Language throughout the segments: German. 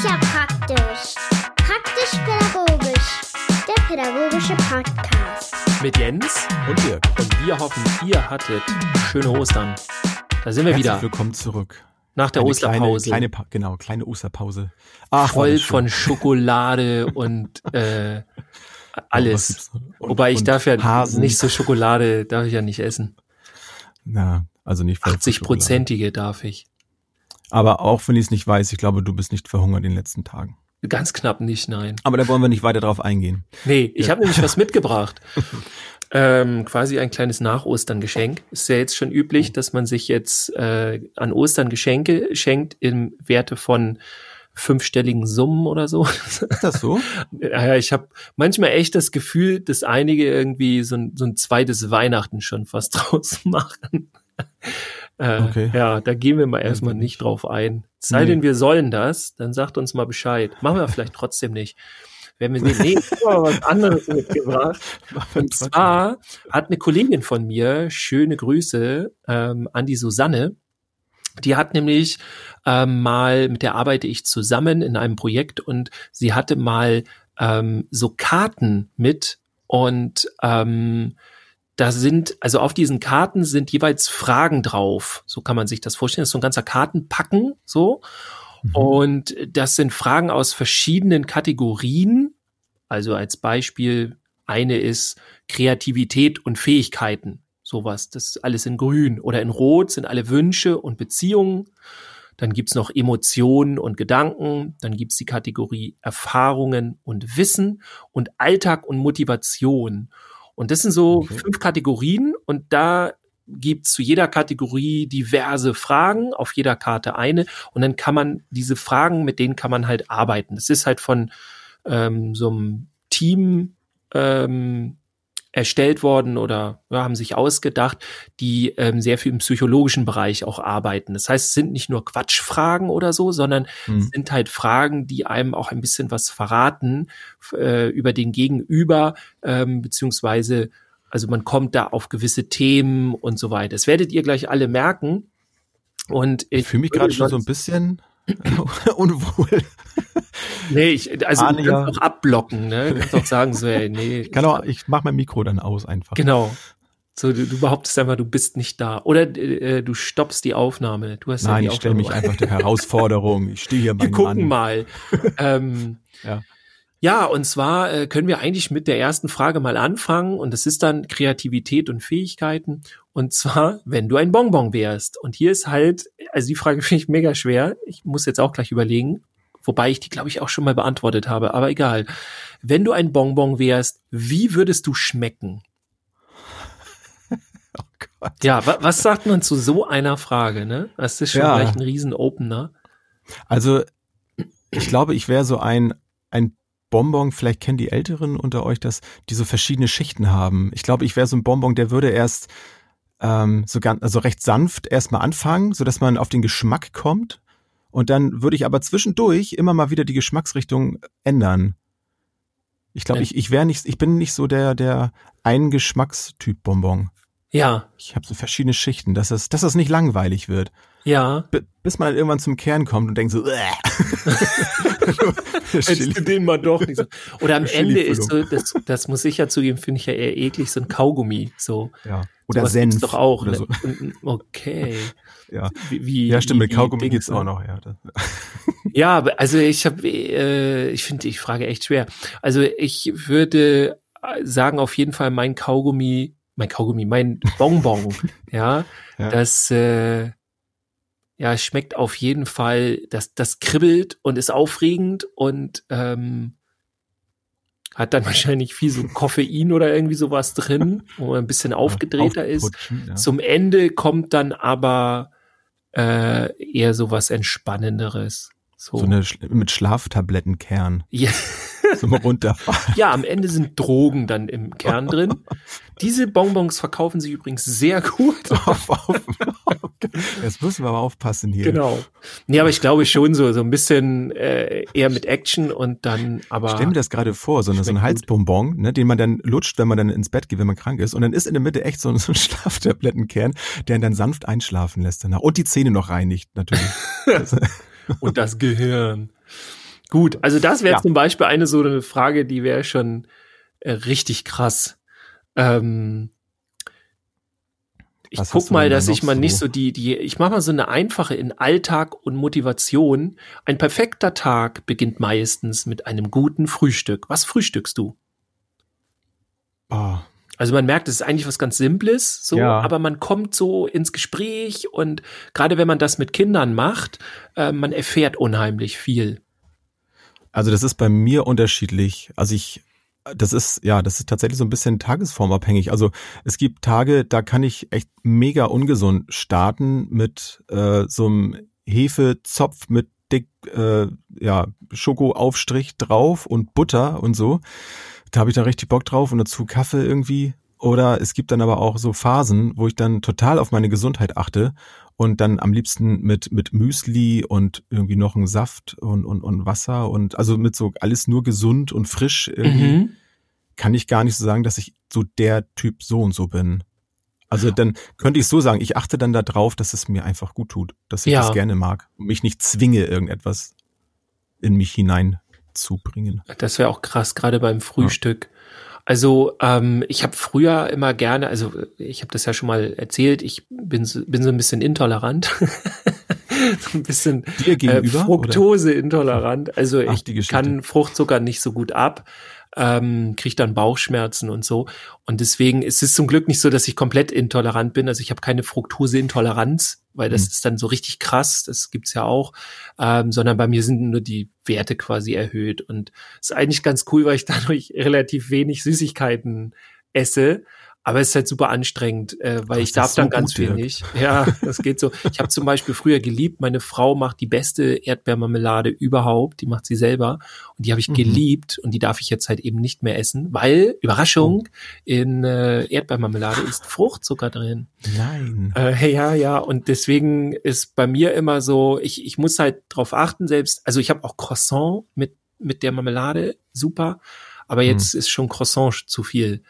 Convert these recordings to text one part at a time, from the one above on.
ist ja praktisch. Praktisch-pädagogisch. Der pädagogische Podcast. Mit Jens Und Dirk. und wir hoffen, ihr hattet schöne Ostern. Da sind wir Herzlich wieder willkommen zurück. nach der Eine Osterpause. Kleine, kleine, genau, kleine Osterpause. Ach, voll von Schokolade und äh, Was alles. Und- Wobei ich darf ja Hasen. nicht so Schokolade, darf ich ja nicht essen. Na, also nicht voll 80 Schokolade. prozentige darf ich. Aber auch wenn ich es nicht weiß, ich glaube, du bist nicht verhungert in den letzten Tagen. Ganz knapp nicht, nein. Aber da wollen wir nicht weiter drauf eingehen. Nee, ich Ja. habe nämlich was mitgebracht. Ähm, quasi ein kleines Nach-Ostern-Geschenk. Ist ja jetzt schon üblich, dass man sich jetzt äh, an Ostern Geschenke schenkt im Werte von fünfstelligen Summen oder so. Ist das so? Ja, ich habe manchmal echt das Gefühl, dass einige irgendwie so ein, so ein zweites Weihnachten schon fast draus machen. Äh, Okay. Ja, da gehen wir mal erstmal nicht. nicht drauf ein. Sei Nee. denn, wir sollen das, dann sagt uns mal Bescheid. Machen wir vielleicht trotzdem nicht. Wenn wir nee, aber was anderes mitgebracht. Und zwar hat eine Kollegin von mir, schöne Grüße ähm, an die Susanne, die hat nämlich ähm, mal, mit der arbeite ich zusammen in einem Projekt und sie hatte mal ähm, so Karten mit und ähm, da sind, also auf diesen Karten sind jeweils Fragen drauf. So kann man sich das vorstellen. Das ist so ein ganzer Kartenpacken, so. Mhm. Und das sind Fragen aus verschiedenen Kategorien. Also als Beispiel, eine ist Kreativität und Fähigkeiten. Sowas. Das ist alles in grün. Oder in rot sind alle Wünsche und Beziehungen. Dann gibt's noch Emotionen und Gedanken. Dann gibt's die Kategorie Erfahrungen und Wissen und Alltag und Motivation. Und das sind so Okay. fünf Kategorien. Und da gibt's zu jeder Kategorie diverse Fragen, auf jeder Karte eine. Und dann kann man diese Fragen, mit denen kann man halt arbeiten. Das ist halt von ähm, so einem Team ähm, erstellt worden oder ja, haben sich ausgedacht, die ähm, sehr viel im psychologischen Bereich auch arbeiten. Das heißt, es sind nicht nur Quatschfragen oder so, sondern Mhm. sind halt Fragen, die einem auch ein bisschen was verraten äh, über den Gegenüber, ähm, beziehungsweise, also man kommt da auf gewisse Themen und so weiter. Das werdet ihr gleich alle merken. Und Ich fühle mich gerade schon so ein bisschen unwohl. Nee, ich, also Ahne du kannst auch abblocken, ne? Du kannst auch sagen, so, ey, nee. Ich kann auch, ich mache mein Mikro dann aus einfach. Genau. So, du, du behauptest einfach, du bist nicht da. Oder äh, du stoppst die Aufnahme. Du hast Nein, ja ich stelle mich einfach der Herausforderung. Ich stehe hier Wir mein gucken Mann. mal. ähm, Ja. ja, und zwar äh, können wir eigentlich mit der ersten Frage mal anfangen. Und das ist dann Kreativität und Fähigkeiten. Und zwar, wenn du ein Bonbon wärst. Und hier ist halt, also die Frage finde ich mega schwer. Ich muss jetzt auch gleich überlegen. Wobei ich die, glaube ich, auch schon mal beantwortet habe. Aber egal. Wenn du ein Bonbon wärst, wie würdest du schmecken? Oh Gott. Ja, wa was sagt man zu so einer Frage, ne? Das ist schon Ja. gleich ein Riesen-Opener. Also, ich glaube, ich wäre so ein, ein Bonbon, vielleicht kennen die Älteren unter euch das, die so verschiedene Schichten haben. Ich glaube, ich wäre so ein Bonbon, der würde erst ähm, so ganz, also recht sanft erstmal anfangen, so dass man auf den Geschmack kommt. Und dann würde ich aber zwischendurch immer mal wieder die Geschmacksrichtung ändern. Ich glaube, ich, ich wäre nicht, ich bin nicht so der, der ein Geschmackstyp Bonbon. Ja, Ich habe so verschiedene Schichten, dass es, dass es nicht langweilig wird. Ja. B bis man irgendwann zum Kern kommt und denkt so, Hättest den mal doch nicht so. Oder am Ende ist so, das, das muss ich ja zugeben, finde ich ja eher eklig, so ein Kaugummi. So. ja. Oder Sowas Senf. doch auch. Oder Ne? so. Okay. Ja. Wie, wie, ja, stimmt, wie mit Kaugummi gibt's ne? auch noch, ja. Ja, also ich habe, äh, ich finde die Frage echt schwer. Also ich würde sagen, auf jeden Fall mein Kaugummi, mein Kaugummi, mein Bonbon, ja, Ja. das, äh, ja, es schmeckt auf jeden Fall, das, das kribbelt und ist aufregend und ähm, hat dann wahrscheinlich viel so Koffein oder irgendwie sowas drin, wo man ein bisschen aufgedrehter ist. Ja. Zum Ende kommt dann aber äh, eher so was Entspannenderes. So, So eine Sch- mit Schlaftablettenkern. ja, Zum Runterfahren. ja, am Ende sind Drogen dann im Kern drin. Diese Bonbons verkaufen sich übrigens sehr gut. auf, auf, Jetzt müssen wir aber aufpassen hier. Genau. Nee, aber ich glaube schon so, so ein bisschen äh, eher mit Action und dann aber. Stell mir das gerade vor, so, so ein Halsbonbon, ne, den man dann lutscht, wenn man dann ins Bett geht, wenn man krank ist. Und dann ist in der Mitte echt so ein, so ein Schlaftablettenkern, der ihn dann sanft einschlafen lässt danach. Und die Zähne noch reinigt, natürlich. Und das Gehirn. Gut, also das wäre Ja. zum Beispiel eine so eine Frage, die wäre schon äh, richtig krass. Ähm, ich Was guck mal, dass ich mal nicht so? so die, die, ich mache mal so eine einfache in Alltag und Motivation. Ein perfekter Tag beginnt meistens mit einem guten Frühstück. Was frühstückst du? Oh, Also man merkt, es ist eigentlich was ganz Simples, so, Ja. aber man kommt so ins Gespräch und gerade wenn man das mit Kindern macht, äh, man erfährt unheimlich viel. Also das ist bei mir unterschiedlich. Also ich, das ist, ja, das ist tatsächlich so ein bisschen tagesformabhängig. Also es gibt Tage, da kann ich echt mega ungesund starten mit äh, so einem Hefezopf mit dick, äh, ja, Schokoaufstrich drauf und Butter und so. Da habe ich dann richtig Bock drauf und dazu Kaffee irgendwie. Oder es gibt dann aber auch so Phasen, wo ich dann total auf meine Gesundheit achte und dann am liebsten mit, mit Müsli und irgendwie noch einen Saft und, und, und Wasser und also mit so alles nur gesund und frisch irgendwie Mhm. kann ich gar nicht so sagen, dass ich so der Typ so und so bin. Also dann könnte ich so sagen, ich achte dann da drauf, dass es mir einfach gut tut, dass ich Ja. das gerne mag und mich nicht zwinge, irgendetwas in mich hineinzubringen. Das wäre auch krass, gerade beim Frühstück. Also ähm, ich habe früher immer gerne, also ich habe das ja schon mal erzählt, ich bin so, bin so ein bisschen intolerant. so ein bisschen Dir äh, gegenüber? oder? Fructose intolerant. Also Ach, ich kann Fruchtzucker nicht so gut ab, ähm, kriege dann Bauchschmerzen und so. Und deswegen ist es zum Glück nicht so, dass ich komplett intolerant bin. Also ich habe keine Fructoseintoleranz, weil das Hm. ist dann so richtig krass. Das gibt's ja auch. Ähm, sondern bei mir sind nur die Werte quasi erhöht. Und ist eigentlich ganz cool, weil ich dadurch relativ wenig Süßigkeiten esse. Aber es ist halt super anstrengend, äh, weil Ach, ich darf ist so dann ganz gut, Dirk. wenig. Ja, das geht so. Ich habe zum Beispiel früher geliebt, meine Frau macht die beste Erdbeermarmelade überhaupt, die macht sie selber und die habe ich Mhm. geliebt und die darf ich jetzt halt eben nicht mehr essen, weil, Überraschung, in äh, Erdbeermarmelade ist Fruchtzucker drin. Nein. Äh, ja, ja, und deswegen ist bei mir immer so, ich, ich muss halt drauf achten selbst, also ich habe auch Croissant mit, mit der Marmelade, super, aber jetzt ist schon Croissant zu viel.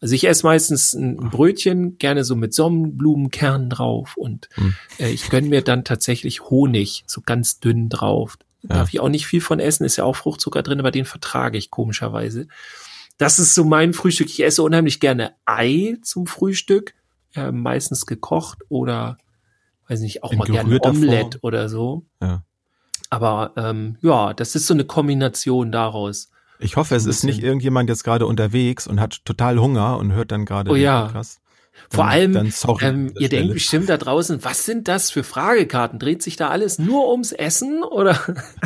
Also ich esse meistens ein Brötchen, gerne so mit Sonnenblumenkernen drauf und Hm. äh, ich gönn mir dann tatsächlich Honig, so ganz dünn drauf. Ja. Darf ich auch nicht viel von essen, ist ja auch Fruchtzucker drin, aber den vertrage ich komischerweise. Das ist so mein Frühstück. Ich esse unheimlich gerne Ei zum Frühstück, äh, meistens gekocht oder weiß nicht, auch In mal gerne Omelette Form. oder so. Ja. Aber ähm, ja, das ist so eine Kombination daraus. Ich hoffe, es ist nicht irgendjemand jetzt gerade unterwegs und hat total Hunger und hört dann gerade Oh ja. Podcast. Vor Dann- allem, dann sorry ähm, ihr denkt bestimmt da draußen, was sind das für Fragekarten? Dreht sich da alles nur ums Essen oder?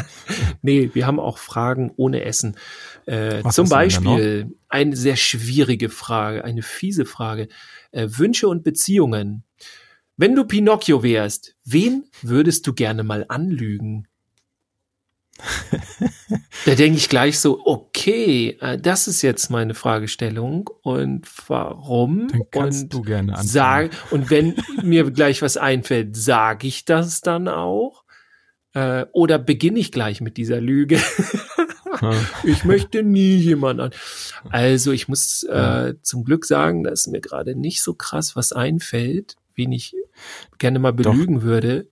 nee, wir haben auch Fragen ohne Essen. Äh, zum? Beispiel eine sehr schwierige Frage, eine fiese Frage. Äh, Wünsche und Beziehungen. Wenn du Pinocchio wärst, wen würdest du gerne mal anlügen? da denke ich gleich so, okay, äh, das ist jetzt meine Fragestellung und warum? Dann kannst und du gerne anfangen. sag, und wenn mir gleich was einfällt, sage ich das dann auch? Äh, oder beginne ich gleich mit dieser Lüge? Ich möchte nie jemand an. Also ich muss äh, zum Glück sagen, dass mir gerade nicht so krass was einfällt, wen ich gerne mal Doch. belügen würde.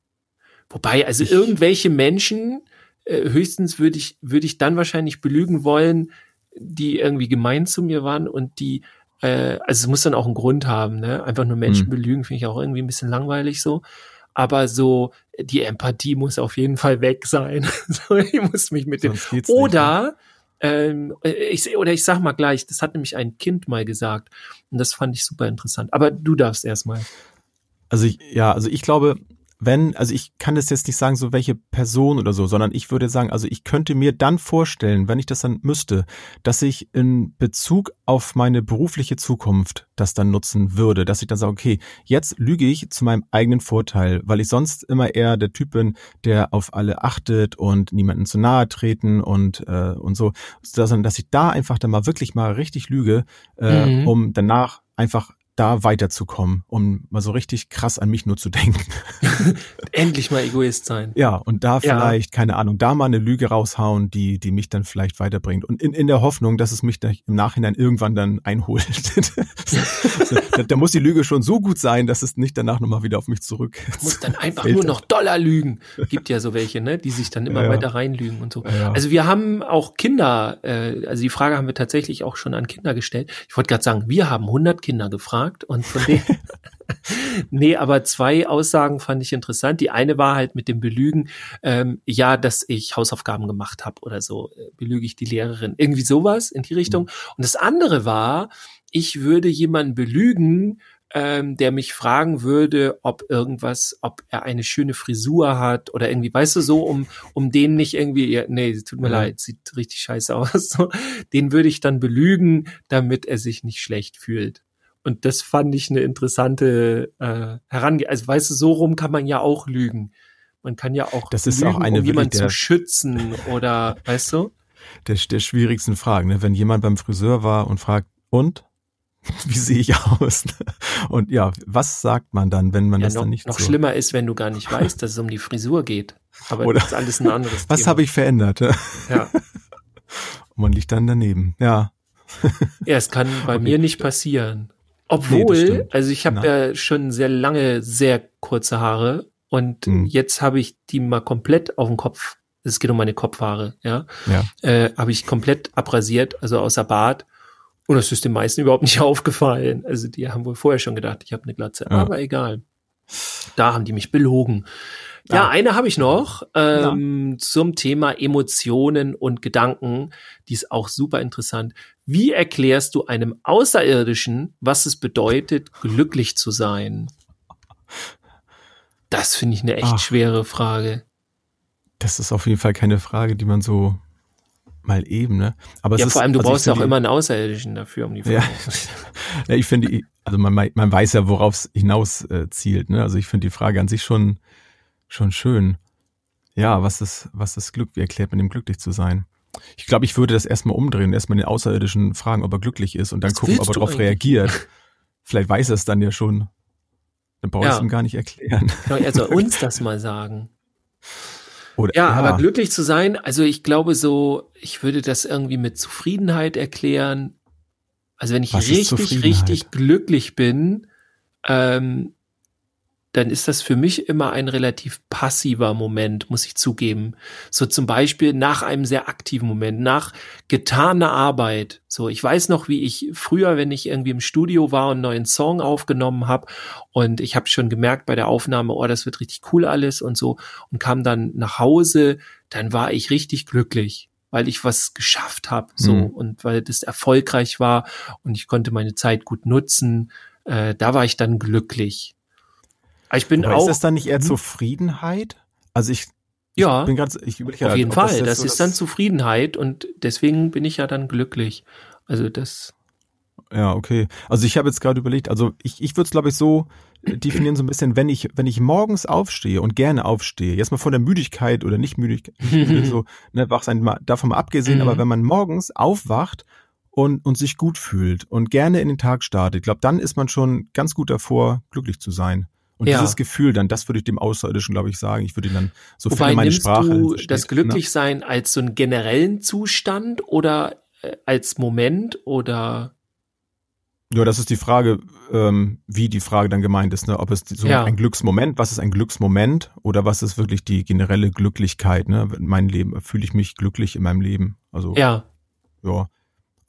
Wobei, also Ich- irgendwelche Menschen, höchstens würde ich, würde ich dann wahrscheinlich belügen wollen, die irgendwie gemein zu mir waren und die, äh, also es muss dann auch einen Grund haben, ne? Einfach nur Menschen Hm. belügen, finde ich auch irgendwie ein bisschen langweilig so. Aber so, die Empathie muss auf jeden Fall weg sein. so, ich muss mich mit dem. Geht's nicht, ne? Oder, ähm, ich, oder ich sag mal gleich, das hat nämlich ein Kind mal gesagt. Und das fand ich super interessant. Aber du darfst erstmal. Also ich, ja, also ich glaube, wenn, also ich kann das jetzt nicht sagen, so welche Person oder so, sondern ich würde sagen, also ich könnte mir dann vorstellen, wenn ich das dann müsste, dass ich in Bezug auf meine berufliche Zukunft das dann nutzen würde, dass ich dann sage, okay, jetzt lüge ich zu meinem eigenen Vorteil, weil ich sonst immer eher der Typ bin, der auf alle achtet und niemanden zu nahe treten und äh, und so, dass, dass ich da einfach dann mal wirklich mal richtig lüge, äh, Mhm. um danach einfach da weiterzukommen, um mal so richtig krass an mich nur zu denken. Endlich mal Egoist sein. Ja, und da vielleicht, ja. keine Ahnung, da mal eine Lüge raushauen, die, die mich dann vielleicht weiterbringt. Und in, in der Hoffnung, dass es mich im Nachhinein irgendwann dann einholt. da, da, muss die Lüge schon so gut sein, dass es nicht danach nochmal wieder auf mich zurück. Muss dann einfach nur noch Dollar lügen. Gibt ja so welche, ne, die sich dann immer ja, weiter reinlügen und so. Ja. Also wir haben auch Kinder, äh, also die Frage haben wir tatsächlich auch schon an Kinder gestellt. Ich wollte gerade sagen, wir haben 100 Kinder gefragt gefragt und von denen, nee, aber zwei Aussagen fand ich interessant. Die eine war halt mit dem Belügen, ähm, ja, dass ich Hausaufgaben gemacht habe oder so, äh, belüge ich die Lehrerin. Irgendwie sowas in die Richtung. Mhm. Und das andere war, ich würde jemanden belügen, ähm, der mich fragen würde, ob irgendwas, ob er eine schöne Frisur hat oder irgendwie, weißt du, so, um, um den nicht irgendwie, ja, nee, tut mir ja. leid, sieht richtig scheiße aus, so, den würde ich dann belügen, damit er sich nicht schlecht fühlt. Und das fand ich eine interessante äh, Herange. Also weißt du, so rum kann man ja auch lügen. Man kann ja auch das ist lügen, auch eine um jemanden zu schützen oder weißt du? Der, der schwierigsten Fragen, ne? wenn jemand beim Friseur war und fragt, und? Wie sehe ich aus? Und ja, was sagt man dann, wenn man ja, das noch, dann nicht Noch so schlimmer ist, wenn du gar nicht weißt, dass es um die Frisur geht. Aber Oder das ist alles ein anderes Was habe ich verändert? Ja. Und man liegt dann daneben. Ja. Ja, es kann bei okay. mir nicht passieren. Obwohl, nee, also ich habe ja schon sehr lange, sehr kurze Haare und hm. jetzt habe ich die mal komplett auf den Kopf. Es geht um meine Kopfhaare, ja. ja. Äh, habe ich komplett abrasiert, also außer Bart. Und das ist den meisten überhaupt nicht aufgefallen. Also die haben wohl vorher schon gedacht, ich habe eine Glatze. Ja. Aber egal. Da haben die mich belogen. Ja, eine habe ich noch ähm, ja. zum Thema Emotionen und Gedanken. Die ist auch super interessant. Wie erklärst du einem Außerirdischen, was es bedeutet, glücklich zu sein? Das finde ich eine echt Ach, schwere Frage. Das ist auf jeden Fall keine Frage, die man so mal eben, ne? Aber ja, ist, vor allem, du also brauchst ja auch immer einen Außerirdischen dafür, um die Frage. Ja, ja ich finde, also man, man weiß ja, worauf es hinaus äh, zielt, ne? Also ich finde die Frage an sich schon, schon schön. Ja, was ist, was ist Glück? Wie erklärt man dem glücklich zu sein? Ich glaube, ich würde das erstmal umdrehen, erstmal den Außerirdischen fragen, ob er glücklich ist und dann Was gucken, ob er darauf reagiert. Vielleicht weiß er es dann ja schon. Dann brauche ich es ihm gar nicht erklären. Er soll uns das mal sagen. Oder, ja, ja, aber glücklich zu sein, also ich glaube so, ich würde das irgendwie mit Zufriedenheit erklären. Also wenn ich Was richtig, richtig glücklich bin, ähm, dann ist das für mich immer ein relativ passiver Moment, muss ich zugeben. So zum Beispiel nach einem sehr aktiven Moment, nach getaner Arbeit. So, ich weiß noch, wie ich früher, wenn ich irgendwie im Studio war und einen neuen Song aufgenommen habe und ich habe schon gemerkt bei der Aufnahme, oh, das wird richtig cool alles und so und kam dann nach Hause, dann war ich richtig glücklich weil ich was geschafft habe, so mhm. und weil das erfolgreich war und ich konnte meine Zeit gut nutzen. Äh, da war ich dann glücklich. Ich bin Aber auch. Ist das dann nicht eher Zufriedenheit? Also ich, ja, ich bin ganz, ich überlege auf jeden Fall. Das, das so ist dann Zufriedenheit und deswegen bin ich ja dann glücklich. Also das. Ja, okay. Also ich habe jetzt gerade überlegt, also ich, ich würde es glaube ich so definieren so ein bisschen, wenn ich wenn ich morgens aufstehe und gerne aufstehe, jetzt mal von der Müdigkeit oder nicht Müdigkeit, so ne, wach sein davon mal abgesehen, aber mhm. wenn man morgens aufwacht und, und sich gut fühlt und gerne in den Tag startet, glaube, dann ist man schon ganz gut davor, glücklich zu sein. Und ja. dieses Gefühl dann, das würde ich dem Außerirdischen, glaube ich, sagen. Ich würde ihn dann so Wobei, meine nimmst Sprache. Du das Glücklichsein als so einen generellen Zustand oder äh, als Moment oder? Ja, das ist die Frage, ähm, wie die Frage dann gemeint ist, ne? Ob es so ja. ein Glücksmoment, was ist ein Glücksmoment oder was ist wirklich die generelle Glücklichkeit, ne? In meinem Leben, fühle ich mich glücklich in meinem Leben? Also. Ja. Ja.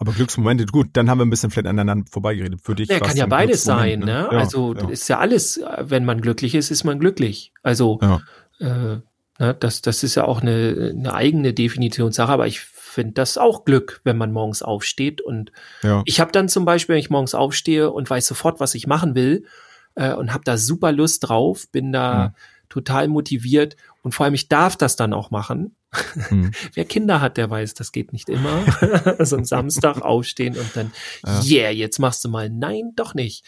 Aber Glücksmomente, gut, dann haben wir ein bisschen vielleicht aneinander vorbeigeredet. Für dich ja, kann ja beides sein, ne? ne? Ja, also ja. ist ja alles, wenn man glücklich ist, ist man glücklich. Also ja. äh, ne, das, das ist ja auch eine, eine eigene Definitionssache, aber ich finde das auch Glück, wenn man morgens aufsteht. Und ja. ich habe dann zum Beispiel, wenn ich morgens aufstehe und weiß sofort, was ich machen will äh, und habe da super Lust drauf, bin da total motiviert und vor allem ich darf das dann auch machen. Hm. Wer Kinder hat, der weiß, das geht nicht immer. so ein Samstag aufstehen und dann, ja. yeah, jetzt machst du mal. Nein, doch nicht.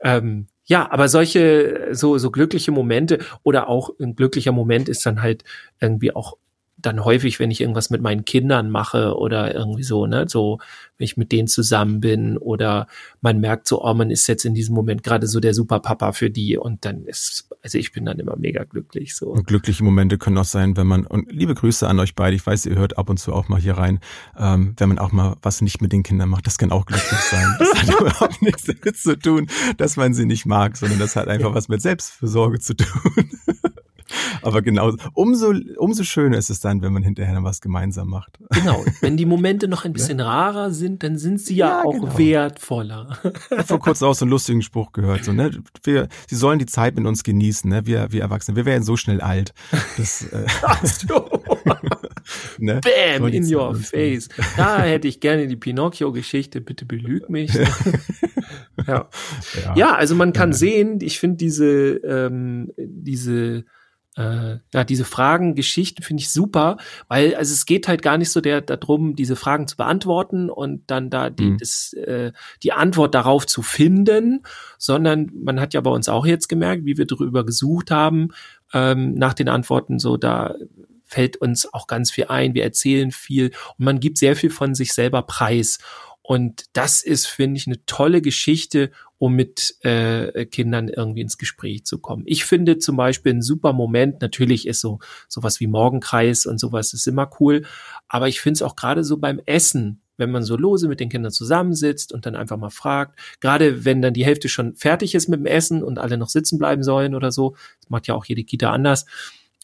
Ähm, ja, aber solche, so, so glückliche Momente oder auch ein glücklicher Moment ist dann halt irgendwie auch dann häufig, wenn ich irgendwas mit meinen Kindern mache oder irgendwie so, ne, so, wenn ich mit denen zusammen bin oder man merkt so, oh, man ist jetzt in diesem Moment gerade so der Superpapa für die und dann ist, also ich bin dann immer mega glücklich, so. Und glückliche Momente können auch sein, wenn man, und liebe Grüße an euch beide, ich weiß, ihr hört ab und zu auch mal hier rein, ähm, wenn man auch mal was nicht mit den Kindern macht, das kann auch glücklich sein. Das hat überhaupt nichts damit zu tun, dass man sie nicht mag, sondern das hat einfach was mit Selbstversorge zu tun. Aber genau, umso, umso schöner ist es dann, wenn man hinterher noch was gemeinsam macht. Genau, wenn die Momente noch ein bisschen rarer sind, dann sind sie ja, ja auch genau. wertvoller. Ich habe vor kurzem auch so einen lustigen Spruch gehört, so, ne? Wir, sie sollen die Zeit mit uns genießen, ne? Wir, wir Erwachsene, wir werden so schnell alt. Das, äh, Ach so. ne? Bam, in your face. Da hätte ich gerne die Pinocchio-Geschichte, bitte belüg mich. ja. ja. ja, also man kann ja. sehen, ich finde diese, ähm, diese äh, ja, diese Fragen, Geschichten finde ich super, weil also es geht halt gar nicht so der darum, diese Fragen zu beantworten und dann da die, mhm. das, äh, die Antwort darauf zu finden, sondern man hat ja bei uns auch jetzt gemerkt, wie wir darüber gesucht haben, ähm, nach den Antworten so, da fällt uns auch ganz viel ein, wir erzählen viel und man gibt sehr viel von sich selber preis. Und das ist, finde ich, eine tolle Geschichte, um mit äh, Kindern irgendwie ins Gespräch zu kommen. Ich finde zum Beispiel ein super Moment, natürlich ist so sowas wie Morgenkreis und sowas ist immer cool, aber ich finde es auch gerade so beim Essen, wenn man so lose mit den Kindern zusammensitzt und dann einfach mal fragt, gerade wenn dann die Hälfte schon fertig ist mit dem Essen und alle noch sitzen bleiben sollen oder so, das macht ja auch jede Kita anders,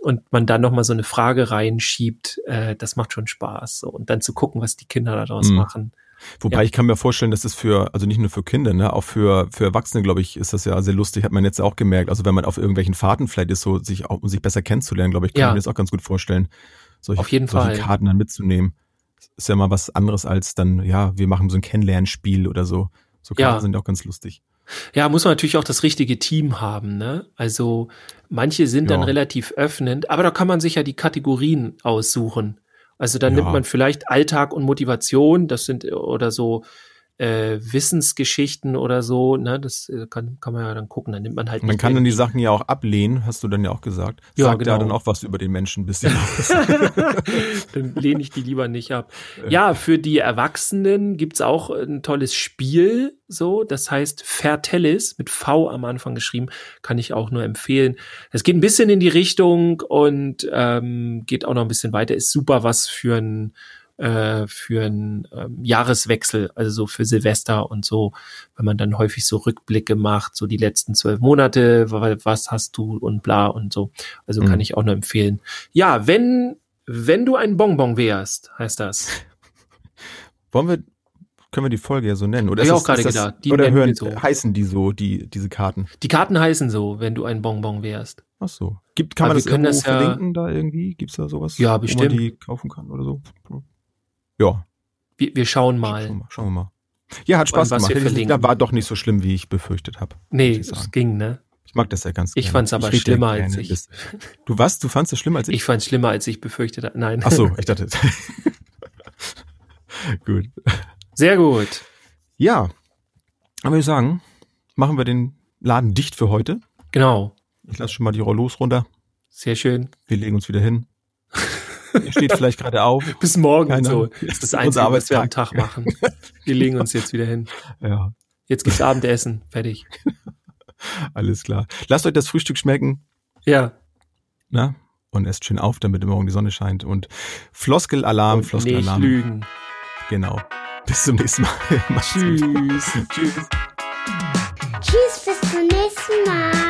und man dann noch mal so eine Frage reinschiebt, äh, das macht schon Spaß. So. Und dann zu gucken, was die Kinder daraus mhm. machen. Wobei ja. ich kann mir vorstellen, dass es für, also nicht nur für Kinder, ne, auch für, für Erwachsene, glaube ich, ist das ja sehr lustig, hat man jetzt auch gemerkt. Also wenn man auf irgendwelchen Fahrten vielleicht ist, so sich auch, um sich besser kennenzulernen, glaube ich, kann ja. ich mir das auch ganz gut vorstellen. Solche, auf jeden solche Fall. Karten dann mitzunehmen. Ist ja mal was anderes als dann, ja, wir machen so ein Kennenlernspiel oder so. So Karten ja. sind auch ganz lustig. Ja, muss man natürlich auch das richtige Team haben, ne? Also manche sind ja. dann relativ öffnend, aber da kann man sich ja die Kategorien aussuchen. Also dann ja. nimmt man vielleicht Alltag und Motivation, das sind oder so äh, Wissensgeschichten oder so, ne, das äh, kann, kann man ja dann gucken, dann nimmt man halt. Man kann dann die Sachen ja auch ablehnen, hast du dann ja auch gesagt. Ja, Sagt genau. ja dann auch was über den Menschen ein bisschen dann lehne ich die lieber nicht ab. Ja, für die Erwachsenen gibt's auch ein tolles Spiel, so, das heißt Fertellis, mit V am Anfang geschrieben, kann ich auch nur empfehlen. Es geht ein bisschen in die Richtung und ähm, geht auch noch ein bisschen weiter, ist super was für ein äh, für einen ähm, Jahreswechsel, also so für Silvester und so, wenn man dann häufig so Rückblicke macht, so die letzten zwölf Monate, was hast du und bla und so. Also mhm. kann ich auch nur empfehlen. Ja, wenn, wenn du ein Bonbon wärst, heißt das. Wollen wir können wir die Folge ja so nennen? Oder ich auch gerade gedacht. Die oder hören, so. heißen die so, die, diese Karten? Die Karten heißen so, wenn du ein Bonbon wärst. Ach so. Gibt, kann Aber man das irgendwo das ja, verlinken da irgendwie? Gibt's da sowas? Ja, bestimmt. Wo man die kaufen kann oder so? Ja. Wir, wir schauen mal. Schauen, wir, schauen wir mal. Ja, hat Spaß gemacht. Da war doch nicht so schlimm, wie ich befürchtet habe. Nee, es ging, ne? Ich mag das ja ganz Ich fand's aber ich schlimmer als ich. Das. Du was? Du fandst es schlimmer als ich? Ich fand's schlimmer, als ich befürchtet habe. Nein. Ach so, ich dachte. gut. Sehr gut. Ja. Aber ich sagen, machen wir den Laden dicht für heute. Genau. Ich lasse schon mal die Rollos runter. Sehr schön. Wir legen uns wieder hin. Ihr steht vielleicht gerade auf. Bis morgen Keine so. Das ist das Einzige, was wir am Tag machen. Wir legen uns jetzt wieder hin. Ja. Jetzt gibt's Abendessen. Fertig. Alles klar. Lasst euch das Frühstück schmecken. Ja. Na? Und esst schön auf, damit morgen die Sonne scheint. Und Floskelalarm, Floskelalarm. Nicht lügen. Genau. Bis zum nächsten Mal. Tschüss. Tschüss. Tschüss, bis zum nächsten Mal.